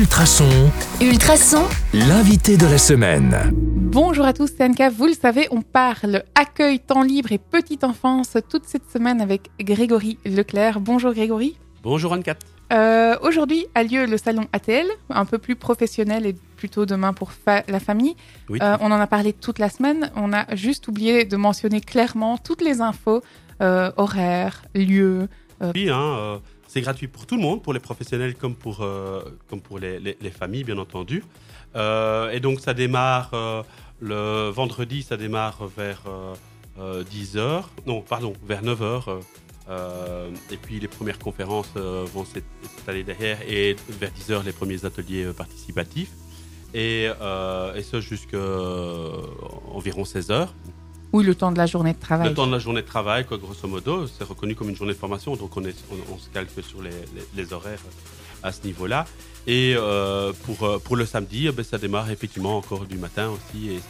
Ultrason, Ultrason, l'invité de la semaine. Bonjour à tous, c'est Anka. Vous le savez, on parle accueil, temps libre et petite enfance toute cette semaine avec Grégory Leclerc. Bonjour Grégory. Bonjour Anne-Cat. Euh, Aujourd'hui a lieu le salon ATL, un peu plus professionnel et plutôt demain pour fa- la famille. Oui, Euh, on en a parlé toute la semaine. On a juste oublié de mentionner clairement toutes les infos, euh, horaires, lieux. Oui, hein, euh, c'est gratuit pour tout le monde, pour les professionnels comme pour, euh, comme pour les, les- les familles, bien entendu. Euh, et donc, ça démarre euh, le vendredi, ça démarre vers 10h, non, pardon, vers 9h. et puis, les premières conférences vont s'ét- s'étaler derrière, et vers 10h, les premiers ateliers participatifs. Et, et ça jusqu'à environ 16h. Oui, le temps de la journée de travail. Le temps de la journée de travail, quoi, grosso modo, c'est reconnu comme une journée de formation, donc on, est, on, se calque sur les, horaires à ce niveau-là. Et euh, pour, euh, pour le samedi, eh ben, ça démarre effectivement encore du matin aussi, et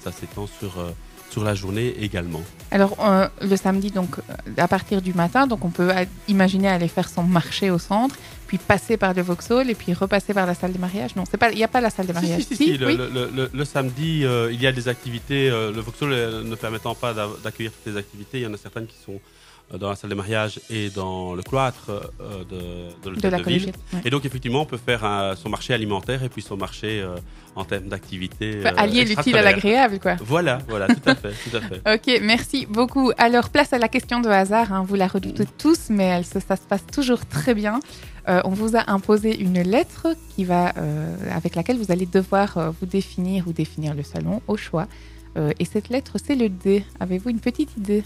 ça s'étend sur, euh, sur la journée également. Alors, euh, le samedi, donc, euh, à partir du matin, donc on peut imaginer aller faire son marché au centre, puis passer par le Vauxhall et puis repasser par la salle des mariages. Non, c'est pas, il n'y a pas la salle des mariages. si, si, si, le, oui. le- le- le- le samedi, euh, il y a des activités, euh, le Vauxhall ne permettant pas d'a- d'accueillir toutes les activités, il y en a certaines qui sont dans la salle des mariages et dans le cloître euh, de, de de la de, ville. ouais. Et donc, effectivement, on peut faire un- son marché alimentaire et puis son marché euh, en termes d'activité. Euh, allier l'utile à l'agréable, quoi. Voilà, voilà, tout à fait, tout à fait. Ok, merci beaucoup. Alors, place à la question de hasard. hein. Vous la redoutez tous, mais elle ça se passe toujours très bien. Euh, on vous a imposé une lettre qui va, euh, avec laquelle vous allez devoir euh, vous définir ou définir le salon au choix. Euh, et cette lettre, c'est le D. Avez-vous une petite idée?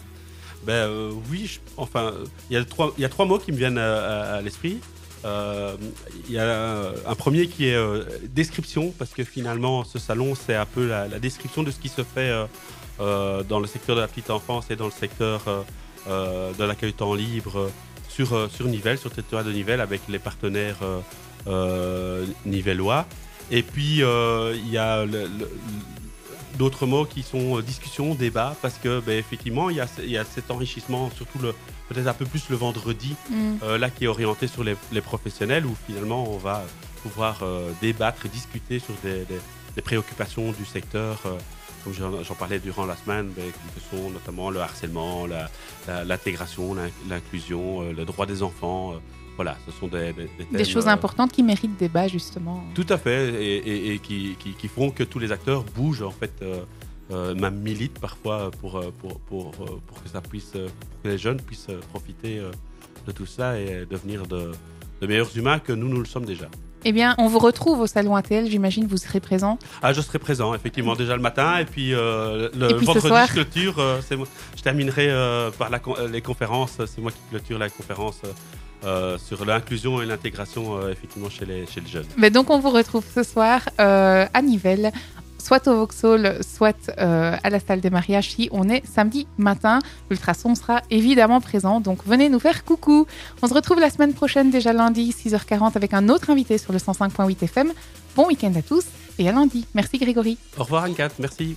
Ben euh, oui, enfin, il y, a trois- y a trois mots qui me viennent à, l'esprit. Euh, Il y a un premier qui est euh, description, parce que finalement, ce salon, c'est un peu la, description de ce qui se fait dans le secteur de la petite enfance et dans le secteur de l'accueil temps libre sur, sur Nivelles, sur le territoire de Nivelles, avec les partenaires nivellois. Et puis, il y a le- d'autres mots qui sont euh, discussion, débat, parce que ben, effectivement, il y, a, ce- il y a cet enrichissement, surtout le- peut-être un peu plus le vendredi, euh, là qui est orienté sur les, les professionnels, où finalement on va pouvoir euh, débattre et discuter sur des, des- des préoccupations du secteur. euh, comme j'en parlais durant la semaine, ben, sont notamment le harcèlement, la- la- l'intégration, l'in- l'inclusion, euh, le droit des enfants. euh, voilà, ce sont des, des, des Des thèmes, choses euh, importantes qui méritent débat, justement. tout à fait, et, et- et qui, qui- qui font que tous les acteurs bougent, en fait, même militent parfois pour, pour, pour, pour que ça puisse, pour que les jeunes puissent profiter de tout ça et devenir de, de meilleurs humains que nous, nous le sommes déjà. Eh bien, on vous retrouve au salon ATL. J'imagine vous serez présent. Ah, je serai présent, effectivement, déjà le matin, et puis euh, le Et puis ce vendredi, soir je clôture, euh, moi- je terminerai euh, par la les conférences, c'est moi qui clôture la conférence sur l'inclusion et l'intégration, effectivement, chez les, chez les jeunes. Mais donc, on vous retrouve ce soir à Nivelles, soit au Vauxhall, soit euh, à la salle des mariages si on est samedi matin. L'ultrason sera évidemment présent, donc venez nous faire coucou. On se retrouve la semaine prochaine, déjà lundi, 6h40, avec un autre invité sur le 105.8 FM. Bon week-end à tous et à lundi. Merci Grégory. Au revoir, Anne-Cat, merci.